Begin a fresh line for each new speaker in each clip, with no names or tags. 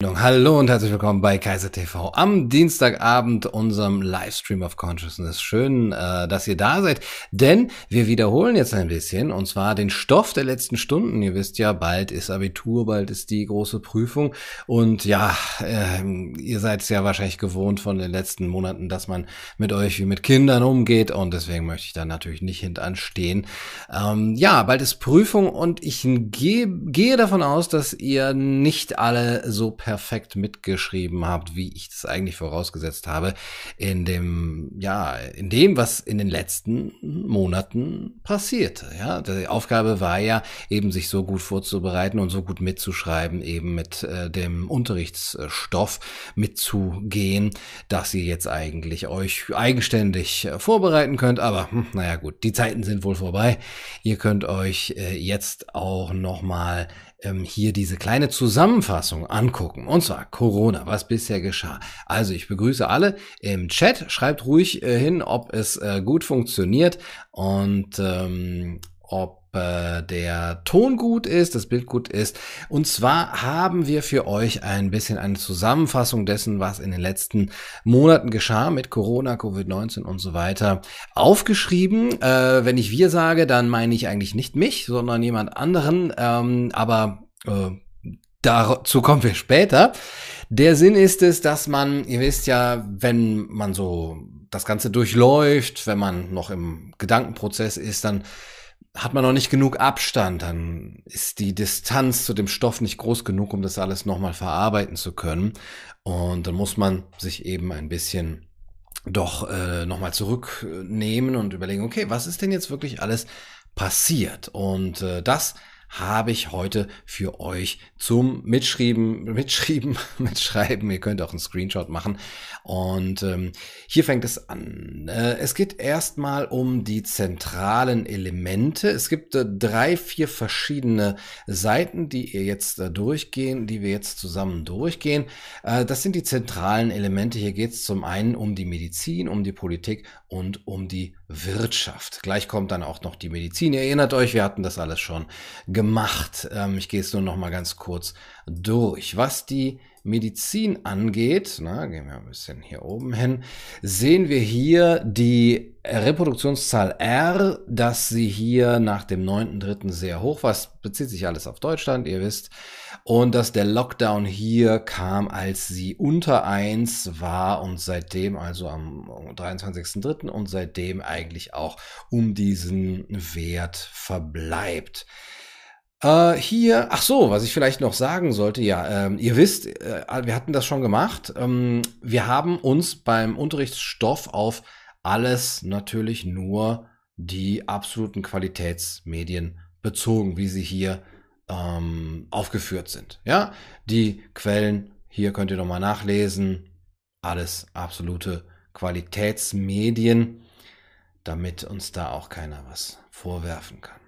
Hallo und herzlich willkommen bei Kaiser TV am Dienstagabend, unserem Livestream of Consciousness. Schön, äh, dass ihr da seid, denn wir wiederholen jetzt ein bisschen und zwar den Stoff der letzten Stunden. Ihr wisst ja, bald ist Abitur, bald ist die große Prüfung und ja, äh, ihr seid es ja wahrscheinlich gewohnt von den letzten Monaten, dass man mit euch wie mit Kindern umgeht und deswegen möchte ich da natürlich nicht hintanstehen. Ähm, ja, bald ist Prüfung und ich gehe davon aus, dass ihr nicht alle so perfekt mitgeschrieben habt, wie ich das eigentlich vorausgesetzt habe, in dem, ja, in dem, was in den letzten Monaten passierte. Ja, die Aufgabe war ja eben, sich so gut vorzubereiten und so gut mitzuschreiben, eben mit äh, dem Unterrichtsstoff mitzugehen, dass ihr jetzt eigentlich euch eigenständig äh, vorbereiten könnt. Aber hm, naja gut, die Zeiten sind wohl vorbei. Ihr könnt euch äh, jetzt auch noch mal ähm, hier diese kleine Zusammenfassung angucken. Und zwar Corona, was bisher geschah. Also ich begrüße alle im Chat. Schreibt ruhig äh, hin, ob es äh, gut funktioniert und ähm, ob äh, der Ton gut ist, das Bild gut ist. Und zwar haben wir für euch ein bisschen eine Zusammenfassung dessen, was in den letzten Monaten geschah mit Corona, Covid-19 und so weiter, aufgeschrieben. Äh, wenn ich wir sage, dann meine ich eigentlich nicht mich, sondern jemand anderen. Ähm, aber äh, Dazu kommen wir später. Der Sinn ist es, dass man, ihr wisst ja, wenn man so das Ganze durchläuft, wenn man noch im Gedankenprozess ist, dann hat man noch nicht genug Abstand, dann ist die Distanz zu dem Stoff nicht groß genug, um das alles nochmal verarbeiten zu können. Und dann muss man sich eben ein bisschen doch äh, nochmal zurücknehmen und überlegen, okay, was ist denn jetzt wirklich alles passiert? Und äh, das habe ich heute für euch zum Mitschreiben, Mitschreiben, Mitschreiben. Ihr könnt auch einen Screenshot machen. Und ähm, hier fängt es an. Äh, es geht erstmal um die zentralen Elemente. Es gibt äh, drei, vier verschiedene Seiten, die ihr jetzt äh, durchgehen, die wir jetzt zusammen durchgehen. Äh, das sind die zentralen Elemente. Hier geht es zum einen um die Medizin, um die Politik und um die Wirtschaft. Gleich kommt dann auch noch die Medizin. Ihr erinnert euch, wir hatten das alles schon gemacht. Ähm, ich gehe es nur noch mal ganz kurz durch. Was die Medizin angeht, na, gehen wir ein bisschen hier oben hin, sehen wir hier die Reproduktionszahl R, dass sie hier nach dem 9.3. sehr hoch war. Es bezieht sich alles auf Deutschland, ihr wisst. Und dass der Lockdown hier kam, als sie unter 1 war und seitdem, also am 23.3. und seitdem eigentlich auch um diesen Wert verbleibt. Äh, hier, ach so, was ich vielleicht noch sagen sollte, ja, ähm, ihr wisst, äh, wir hatten das schon gemacht. Ähm, wir haben uns beim Unterrichtsstoff auf alles natürlich nur die absoluten Qualitätsmedien bezogen, wie sie hier ähm, aufgeführt sind. Ja, die Quellen, hier könnt ihr nochmal nachlesen. Alles absolute Qualitätsmedien, damit uns da auch keiner was vorwerfen kann.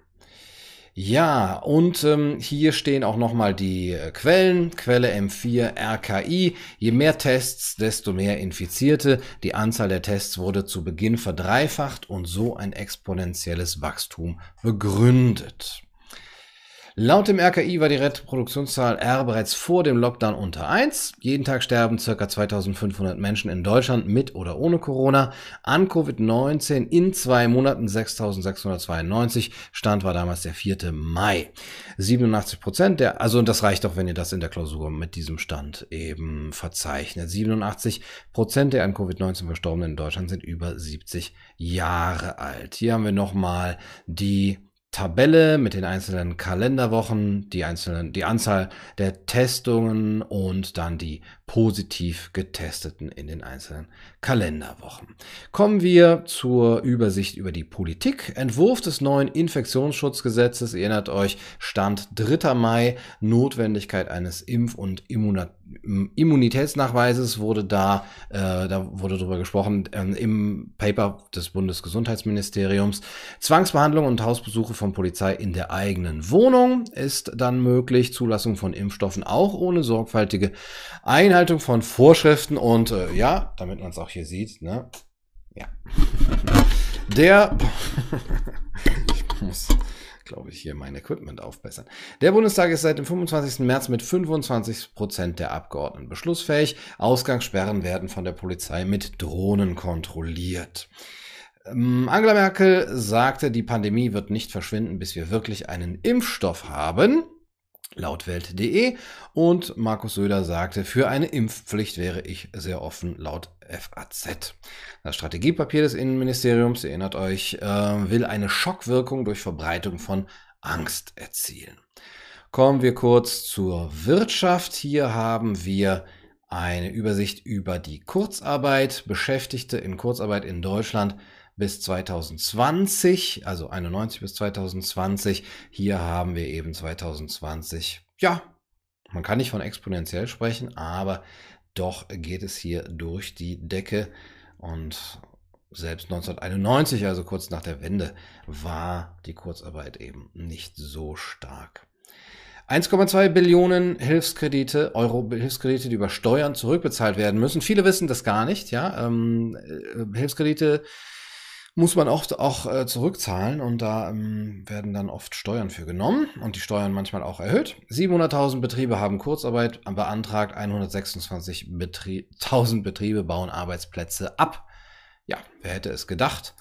Ja, und ähm, hier stehen auch nochmal die äh, Quellen. Quelle M4 RKI. Je mehr Tests, desto mehr Infizierte. Die Anzahl der Tests wurde zu Beginn verdreifacht und so ein exponentielles Wachstum begründet. Laut dem RKI war die Reproduktionszahl R bereits vor dem Lockdown unter 1. Jeden Tag sterben ca. 2500 Menschen in Deutschland mit oder ohne Corona. An Covid-19 in zwei Monaten 6692. Stand war damals der 4. Mai. 87 Prozent der, also das reicht auch, wenn ihr das in der Klausur mit diesem Stand eben verzeichnet. 87 Prozent der an Covid-19 Verstorbenen in Deutschland sind über 70 Jahre alt. Hier haben wir nochmal die Tabelle mit den einzelnen Kalenderwochen, die einzelnen, die Anzahl der Testungen und dann die positiv getesteten in den einzelnen Kalenderwochen. Kommen wir zur Übersicht über die Politik. Entwurf des neuen Infektionsschutzgesetzes, erinnert euch, Stand 3. Mai, Notwendigkeit eines Impf- und Immunat Immunitätsnachweises wurde da, äh, da wurde darüber gesprochen, ähm, im Paper des Bundesgesundheitsministeriums. Zwangsbehandlung und Hausbesuche von Polizei in der eigenen Wohnung ist dann möglich. Zulassung von Impfstoffen auch ohne sorgfältige Einhaltung von Vorschriften und äh, ja, damit man es auch hier sieht, ne? Ja. Der, ich muss glaube ich, hier mein Equipment aufbessern. Der Bundestag ist seit dem 25. März mit 25 Prozent der Abgeordneten beschlussfähig. Ausgangssperren werden von der Polizei mit Drohnen kontrolliert. Ähm, Angela Merkel sagte, die Pandemie wird nicht verschwinden, bis wir wirklich einen Impfstoff haben laut Welt.de und Markus Söder sagte, für eine Impfpflicht wäre ich sehr offen laut FAZ. Das Strategiepapier des Innenministeriums, erinnert euch, äh, will eine Schockwirkung durch Verbreitung von Angst erzielen. Kommen wir kurz zur Wirtschaft. Hier haben wir eine Übersicht über die Kurzarbeit. Beschäftigte in Kurzarbeit in Deutschland bis 2020, also 91 bis 2020. Hier haben wir eben 2020. Ja, man kann nicht von exponentiell sprechen, aber doch geht es hier durch die Decke und selbst 1991, also kurz nach der Wende, war die Kurzarbeit eben nicht so stark. 1,2 Billionen Hilfskredite, Euro Hilfskredite, die über Steuern zurückbezahlt werden müssen. Viele wissen das gar nicht, ja. Ähm, äh, Hilfskredite muss man oft auch äh, zurückzahlen und da ähm, werden dann oft Steuern für genommen und die Steuern manchmal auch erhöht. 700.000 Betriebe haben Kurzarbeit beantragt, 126.000 Betrie Betriebe bauen Arbeitsplätze ab. Ja, wer hätte es gedacht?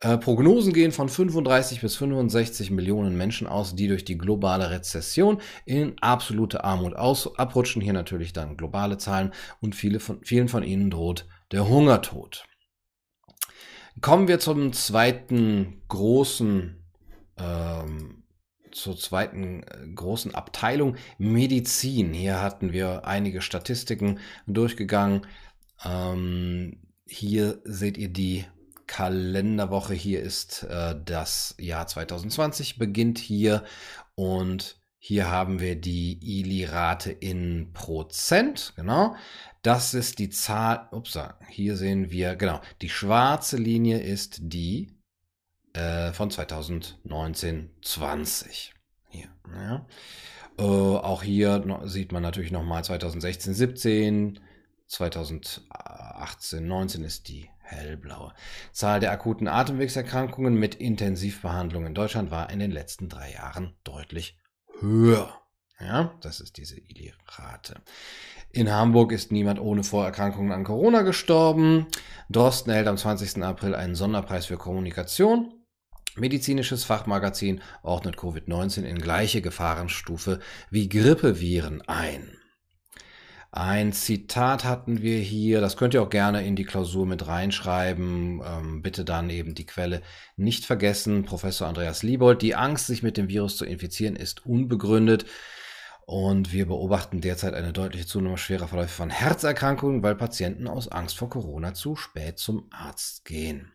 Äh, Prognosen gehen von 35 bis 65 Millionen Menschen aus, die durch die globale Rezession in absolute Armut aus abrutschen. Hier natürlich dann globale Zahlen und viele von, vielen von ihnen droht der Hungertod. Kommen wir zum zweiten großen, ähm, zur zweiten äh, großen Abteilung Medizin. Hier hatten wir einige Statistiken durchgegangen. Ähm, hier seht ihr die Kalenderwoche. Hier ist äh, das Jahr 2020, beginnt hier und hier haben wir die ILI-Rate in Prozent, genau. Das ist die Zahl, ups, hier sehen wir, genau, die schwarze Linie ist die äh, von 2019-20. Hier, ja. Äh, auch hier sieht man natürlich nochmal 2016, 17, 2018, 19 ist die hellblaue. Zahl der akuten Atemwegserkrankungen mit Intensivbehandlung in Deutschland war in den letzten drei Jahren deutlich höher. Ja, das ist diese ILI-Rate. In Hamburg ist niemand ohne Vorerkrankungen an Corona gestorben. Drosten erhält am 20. April einen Sonderpreis für Kommunikation. Medizinisches Fachmagazin ordnet Covid-19 in gleiche Gefahrenstufe wie Grippeviren ein. Ein Zitat hatten wir hier, das könnt ihr auch gerne in die Klausur mit reinschreiben. Ähm, bitte dann eben die Quelle nicht vergessen. Professor Andreas Liebold, die Angst, sich mit dem Virus zu infizieren, ist unbegründet. Und wir beobachten derzeit eine deutliche Zunahme schwerer Verläufe von Herzerkrankungen, weil Patienten aus Angst vor Corona zu spät zum Arzt gehen.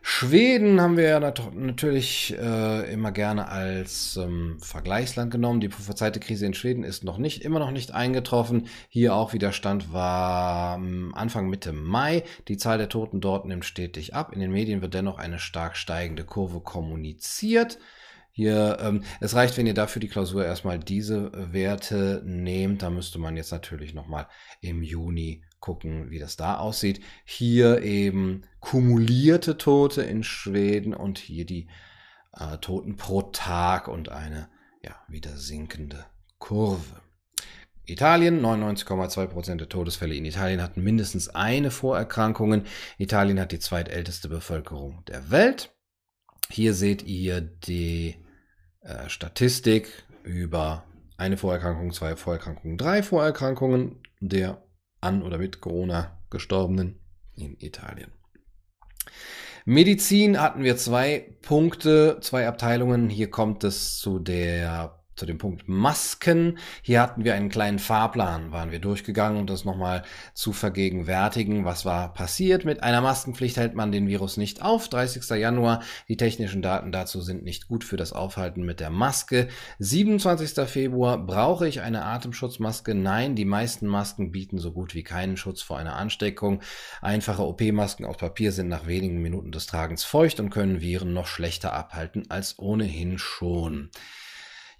Schweden haben wir natürlich äh, immer gerne als ähm, Vergleichsland genommen. Die prophezeite Krise in Schweden ist noch nicht, immer noch nicht eingetroffen. Hier auch Widerstand war ähm, Anfang Mitte Mai. Die Zahl der Toten dort nimmt stetig ab. In den Medien wird dennoch eine stark steigende Kurve kommuniziert. Hier, ähm, es reicht, wenn ihr dafür die Klausur erstmal diese äh, Werte nehmt. Da müsste man jetzt natürlich nochmal im Juni gucken, wie das da aussieht. Hier eben kumulierte Tote in Schweden und hier die äh, Toten pro Tag und eine ja, wieder sinkende Kurve. Italien, 99,2% der Todesfälle in Italien hatten mindestens eine Vorerkrankung. Italien hat die zweitälteste Bevölkerung der Welt. Hier seht ihr die äh, Statistik über eine Vorerkrankung, zwei Vorerkrankungen, drei Vorerkrankungen der an oder mit Corona gestorbenen in Italien. Medizin hatten wir zwei Punkte, zwei Abteilungen. Hier kommt es zu der zu dem Punkt Masken. Hier hatten wir einen kleinen Fahrplan, waren wir durchgegangen, um das nochmal zu vergegenwärtigen. Was war passiert? Mit einer Maskenpflicht hält man den Virus nicht auf. 30. Januar. Die technischen Daten dazu sind nicht gut für das Aufhalten mit der Maske. 27. Februar. Brauche ich eine Atemschutzmaske? Nein, die meisten Masken bieten so gut wie keinen Schutz vor einer Ansteckung. Einfache OP-Masken aus Papier sind nach wenigen Minuten des Tragens feucht und können Viren noch schlechter abhalten als ohnehin schon.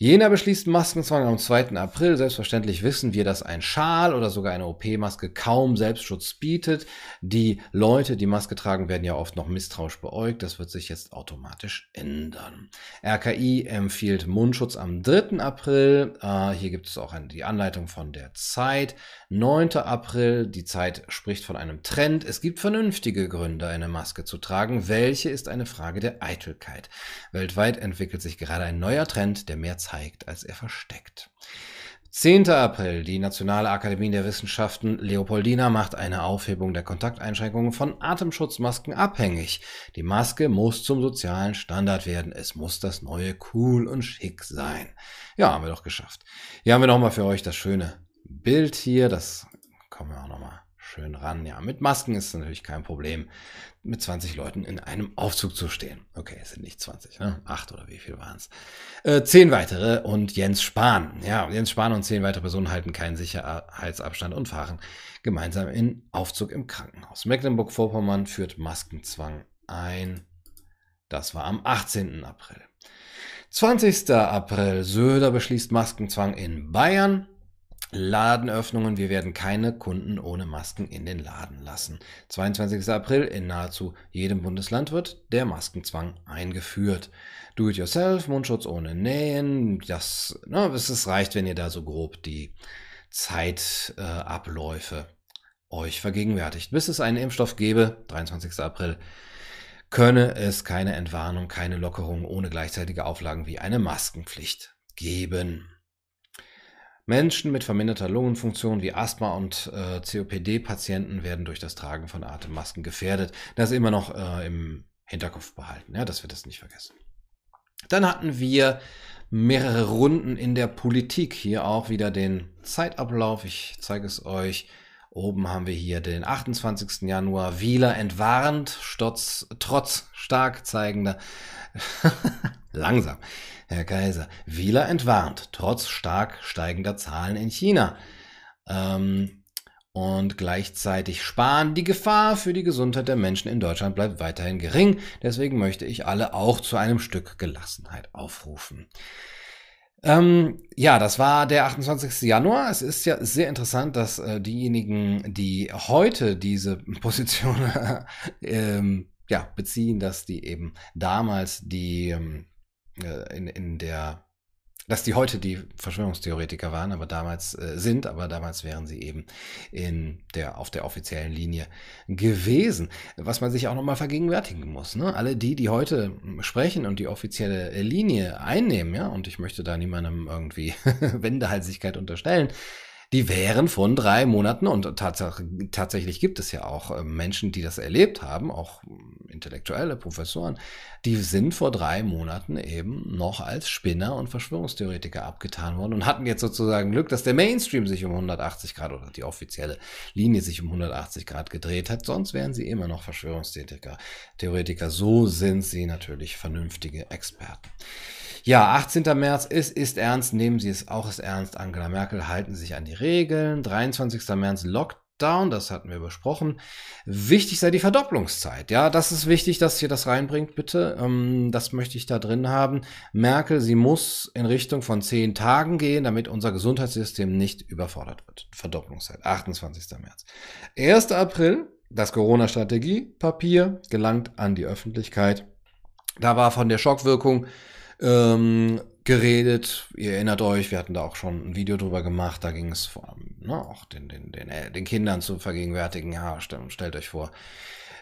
Jena beschließt Maskenzwang am 2. April. Selbstverständlich wissen wir, dass ein Schal oder sogar eine OP-Maske kaum Selbstschutz bietet. Die Leute, die Maske tragen, werden ja oft noch misstrauisch beäugt. Das wird sich jetzt automatisch ändern. RKI empfiehlt Mundschutz am 3. April. Äh, hier gibt es auch eine, die Anleitung von der Zeit. 9. April. Die Zeit spricht von einem Trend. Es gibt vernünftige Gründe, eine Maske zu tragen. Welche ist eine Frage der Eitelkeit. Weltweit entwickelt sich gerade ein neuer Trend, der mehr zeigt, als er versteckt. 10. April. Die Nationale Akademie der Wissenschaften Leopoldina macht eine Aufhebung der Kontakteinschränkungen von Atemschutzmasken abhängig. Die Maske muss zum sozialen Standard werden. Es muss das neue cool und schick sein. Ja, haben wir doch geschafft. Hier haben wir nochmal für euch das schöne Bild hier. Das kommen wir auch nochmal schön ran. Ja, mit Masken ist es natürlich kein Problem, mit 20 Leuten in einem Aufzug zu stehen. Okay, es sind nicht 20, ne? Acht oder wie viel waren es? Äh, zehn weitere und Jens Spahn. Ja, Jens Spahn und zehn weitere Personen halten keinen Sicherheitsabstand und fahren gemeinsam in Aufzug im Krankenhaus. Mecklenburg-Vorpommern führt Maskenzwang ein. Das war am 18. April. 20. April. Söder beschließt Maskenzwang in Bayern. Ladenöffnungen. Wir werden keine Kunden ohne Masken in den Laden lassen. 22. April. In nahezu jedem Bundesland wird der Maskenzwang eingeführt. Do-it-yourself, Mundschutz ohne Nähen. Das, na, es reicht, wenn ihr da so grob die Zeitabläufe äh, euch vergegenwärtigt. Bis es einen Impfstoff gebe, 23. April, könne es keine Entwarnung, keine Lockerung ohne gleichzeitige Auflagen wie eine Maskenpflicht geben. Menschen mit verminderter Lungenfunktion wie Asthma- und äh, COPD-Patienten werden durch das Tragen von Atemmasken gefährdet. Das immer noch äh, im Hinterkopf behalten, ja, dass wir das nicht vergessen. Dann hatten wir mehrere Runden in der Politik. Hier auch wieder den Zeitablauf. Ich zeige es euch. Oben haben wir hier den 28. Januar. Wieler entwarnt, Stotz, trotz stark zeigender. Langsam. Herr Kaiser, Wieler entwarnt, trotz stark steigender Zahlen in China. Ähm, und gleichzeitig sparen. Die Gefahr für die Gesundheit der Menschen in Deutschland bleibt weiterhin gering. Deswegen möchte ich alle auch zu einem Stück Gelassenheit aufrufen. Ähm, ja, das war der 28. Januar. Es ist ja sehr interessant, dass äh, diejenigen, die heute diese Position ähm, ja, beziehen, dass die eben damals die ähm, äh, in, in der, dass die heute die Verschwörungstheoretiker waren, aber damals äh, sind, aber damals wären sie eben in der, auf der offiziellen Linie gewesen. Was man sich auch nochmal vergegenwärtigen muss. Ne? Alle die, die heute sprechen und die offizielle Linie einnehmen, ja, und ich möchte da niemandem irgendwie Wendehalsigkeit unterstellen, die wären von drei Monaten, und tats tatsächlich gibt es ja auch äh, Menschen, die das erlebt haben, auch intellektuelle Professoren, die sind vor drei Monaten eben noch als Spinner und Verschwörungstheoretiker abgetan worden und hatten jetzt sozusagen Glück, dass der Mainstream sich um 180 Grad oder die offizielle Linie sich um 180 Grad gedreht hat. Sonst wären sie immer noch Verschwörungstheoretiker. Theoretiker, so sind sie natürlich vernünftige Experten. Ja, 18. März, es ist ernst, nehmen Sie es auch ist ernst. Angela Merkel halten sich an die Regeln. 23. März Lockdown, das hatten wir besprochen. Wichtig sei die Verdopplungszeit. Ja, das ist wichtig, dass ihr das reinbringt, bitte. Ähm, das möchte ich da drin haben. Merkel, sie muss in Richtung von 10 Tagen gehen, damit unser Gesundheitssystem nicht überfordert wird. Verdopplungszeit, 28. März. 1. April, das Corona-Strategie-Papier gelangt an die Öffentlichkeit. Da war von der Schockwirkung ähm, geredet. Ihr erinnert euch, wir hatten da auch schon ein Video drüber gemacht. Da ging es vor ne, auch den, den, den, äh, den Kindern zu vergegenwärtigen. Ja, stellt euch vor,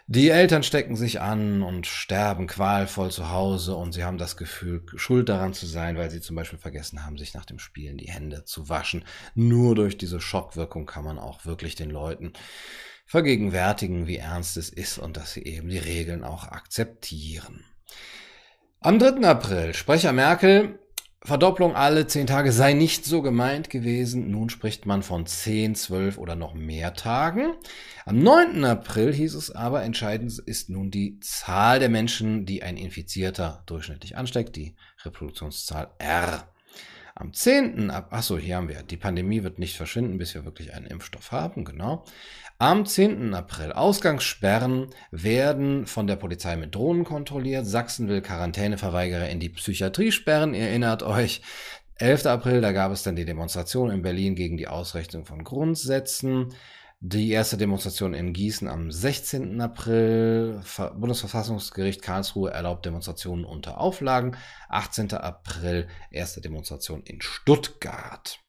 die Eltern stecken sich an und sterben qualvoll zu Hause und sie haben das Gefühl, schuld daran zu sein, weil sie zum Beispiel vergessen haben, sich nach dem Spielen die Hände zu waschen. Nur durch diese Schockwirkung kann man auch wirklich den Leuten vergegenwärtigen, wie ernst es ist und dass sie eben die Regeln auch akzeptieren. Am 3. April, Sprecher Merkel, Verdopplung alle zehn Tage sei nicht so gemeint gewesen. Nun spricht man von zehn, zwölf oder noch mehr Tagen. Am 9. April hieß es aber, entscheidend ist nun die Zahl der Menschen, die ein Infizierter durchschnittlich ansteckt, die Reproduktionszahl R. Am 10. Ab, achso, hier haben wir, die Pandemie wird nicht verschwinden, bis wir wirklich einen Impfstoff haben, genau. Am 10. April, Ausgangssperren werden von der Polizei mit Drohnen kontrolliert. Sachsen will Quarantäneverweigerer in die Psychiatrie sperren, ihr erinnert euch. 11. April, da gab es dann die Demonstration in Berlin gegen die Ausrechnung von Grundsätzen. Die erste Demonstration in Gießen am 16. April. Bundesverfassungsgericht Karlsruhe erlaubt Demonstrationen unter Auflagen. 18. April, erste Demonstration in Stuttgart.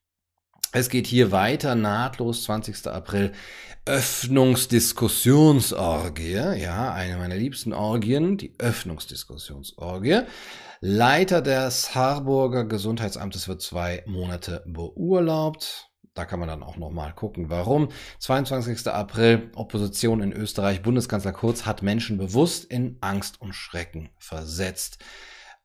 Es geht hier weiter, nahtlos, 20. April, Öffnungsdiskussionsorgie, ja, eine meiner liebsten Orgien, die Öffnungsdiskussionsorgie. Leiter des Harburger Gesundheitsamtes wird zwei Monate beurlaubt. Da kann man dann auch nochmal gucken, warum. 22. April, Opposition in Österreich. Bundeskanzler Kurz hat Menschen bewusst in Angst und Schrecken versetzt.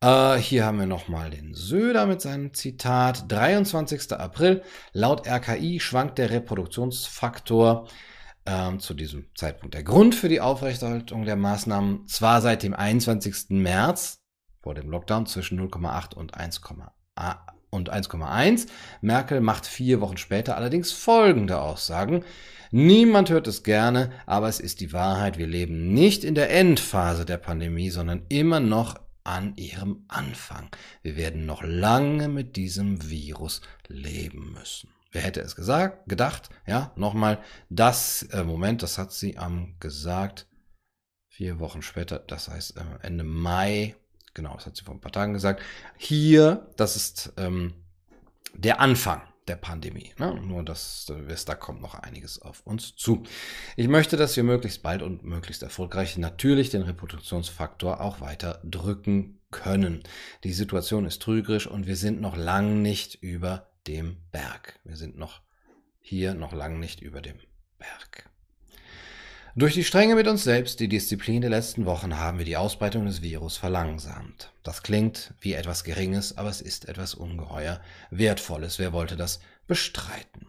Äh, hier haben wir nochmal den Söder mit seinem Zitat. 23. April, laut RKI schwankt der Reproduktionsfaktor ähm, zu diesem Zeitpunkt. Der Grund für die Aufrechterhaltung der Maßnahmen zwar seit dem 21. März vor dem Lockdown zwischen 0,8 und 1,1 und 1,1. Merkel macht vier Wochen später allerdings folgende Aussagen. Niemand hört es gerne, aber es ist die Wahrheit. Wir leben nicht in der Endphase der Pandemie, sondern immer noch an ihrem Anfang. Wir werden noch lange mit diesem Virus leben müssen. Wer hätte es gesagt, gedacht? Ja, nochmal, das äh, Moment, das hat sie am gesagt, vier Wochen später, das heißt äh, Ende Mai Genau, das hat sie vor ein paar Tagen gesagt. Hier, das ist ähm, der Anfang der Pandemie. Ne? Nur, dass da kommt noch einiges auf uns zu. Ich möchte, dass wir möglichst bald und möglichst erfolgreich natürlich den Reproduktionsfaktor auch weiter drücken können. Die Situation ist trügerisch und wir sind noch lang nicht über dem Berg. Wir sind noch hier noch lang nicht über dem Berg. Durch die Strenge mit uns selbst, die Disziplin der letzten Wochen, haben wir die Ausbreitung des Virus verlangsamt. Das klingt wie etwas Geringes, aber es ist etwas ungeheuer Wertvolles. Wer wollte das bestreiten?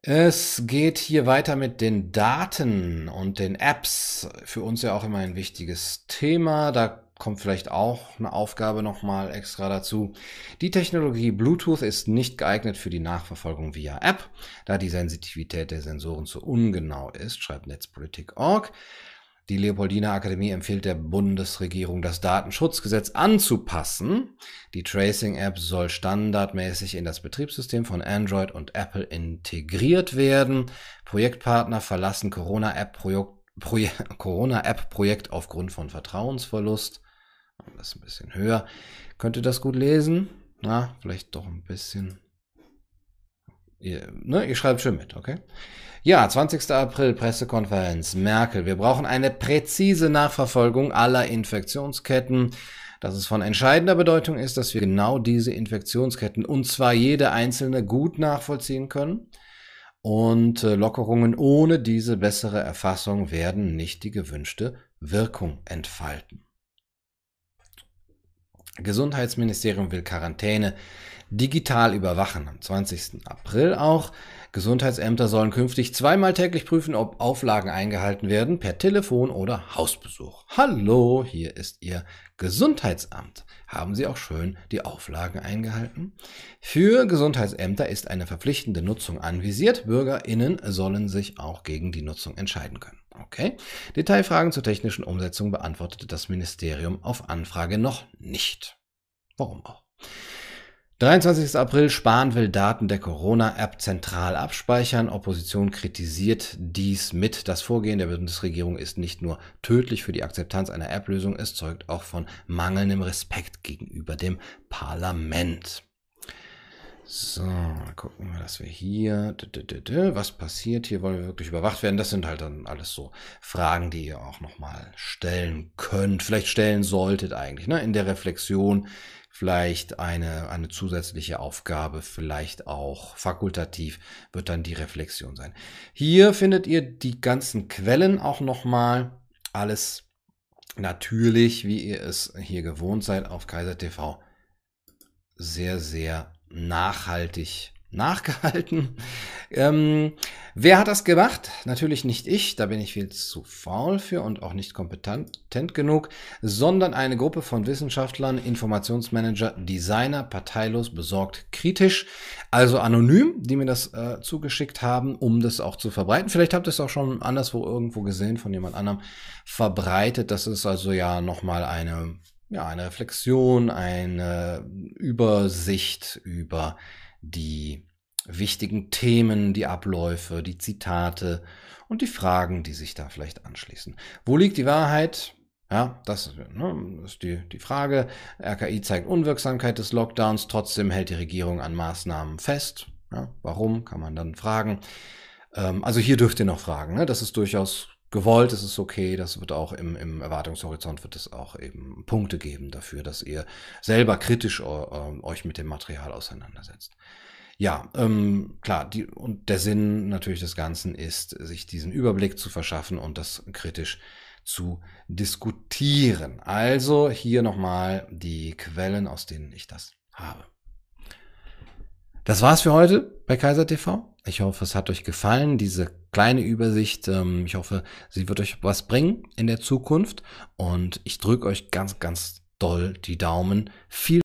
Es geht hier weiter mit den Daten und den Apps. Für uns ja auch immer ein wichtiges Thema. Da kommt vielleicht auch eine Aufgabe nochmal extra dazu. Die Technologie Bluetooth ist nicht geeignet für die Nachverfolgung via App, da die Sensitivität der Sensoren zu ungenau ist, schreibt Netzpolitik.org. Die Leopoldina Akademie empfiehlt der Bundesregierung, das Datenschutzgesetz anzupassen. Die Tracing-App soll standardmäßig in das Betriebssystem von Android und Apple integriert werden. Projektpartner verlassen Corona-App-Projekt Corona aufgrund von Vertrauensverlust. Das ist ein bisschen höher. Könnt ihr das gut lesen? Na, vielleicht doch ein bisschen. Ihr, ne, ihr schreibt schon mit, okay? Ja, 20. April Pressekonferenz. Merkel. Wir brauchen eine präzise Nachverfolgung aller Infektionsketten. Dass es von entscheidender Bedeutung ist, dass wir genau diese Infektionsketten und zwar jede einzelne gut nachvollziehen können. Und äh, Lockerungen ohne diese bessere Erfassung werden nicht die gewünschte Wirkung entfalten. Gesundheitsministerium will Quarantäne digital überwachen. Am 20. April auch. Gesundheitsämter sollen künftig zweimal täglich prüfen, ob Auflagen eingehalten werden, per Telefon oder Hausbesuch. Hallo, hier ist Ihr Gesundheitsamt. Haben Sie auch schön die Auflagen eingehalten? Für Gesundheitsämter ist eine verpflichtende Nutzung anvisiert. BürgerInnen sollen sich auch gegen die Nutzung entscheiden können. Okay. Detailfragen zur technischen Umsetzung beantwortete das Ministerium auf Anfrage noch nicht. Warum auch? 23. April, Spahn will Daten der Corona-App zentral abspeichern. Opposition kritisiert dies mit. Das Vorgehen der Bundesregierung ist nicht nur tödlich für die Akzeptanz einer App-Lösung, es zeugt auch von mangelndem Respekt gegenüber dem Parlament. So, gucken wir, dass wir hier, was passiert hier, wollen wir wirklich überwacht werden? Das sind halt dann alles so Fragen, die ihr auch nochmal stellen könnt, vielleicht stellen solltet eigentlich, ne? in der Reflexion, vielleicht eine, eine zusätzliche Aufgabe, vielleicht auch fakultativ wird dann die Reflexion sein. Hier findet ihr die ganzen Quellen auch nochmal, alles natürlich, wie ihr es hier gewohnt seid auf Kaiser TV, sehr, sehr nachhaltig nachgehalten. Ähm, wer hat das gemacht? Natürlich nicht ich, da bin ich viel zu faul für und auch nicht kompetent genug, sondern eine Gruppe von Wissenschaftlern, Informationsmanager, Designer, parteilos, besorgt, kritisch, also anonym, die mir das äh, zugeschickt haben, um das auch zu verbreiten. Vielleicht habt ihr es auch schon anderswo irgendwo gesehen von jemand anderem verbreitet. Das ist also ja nochmal eine ja, eine Reflexion, eine Übersicht über die wichtigen Themen, die Abläufe, die Zitate und die Fragen, die sich da vielleicht anschließen. Wo liegt die Wahrheit? Ja, das, ne, ist die, die Frage. RKI zeigt Unwirksamkeit des Lockdowns, trotzdem hält die Regierung an Maßnahmen fest. Ja, warum, kann man dann fragen. Ähm, also hier dürft ihr noch fragen. Ne? Das ist durchaus gewollt, das ist okay. Das wird auch im, im Erwartungshorizont wird es auch eben Punkte geben dafür, dass ihr selber kritisch äh, euch mit dem Material auseinandersetzt. Ja, ähm, klar, die, und der Sinn natürlich des Ganzen ist, sich diesen Überblick zu verschaffen und das kritisch zu diskutieren. Also hier nochmal die Quellen, aus denen ich das habe. Das war's für heute bei Kaiser TV. Ich hoffe, es hat euch gefallen, diese kleine Übersicht. Ähm, ich hoffe, sie wird euch was bringen in der Zukunft. Und ich drücke euch ganz, ganz doll die Daumen. Viel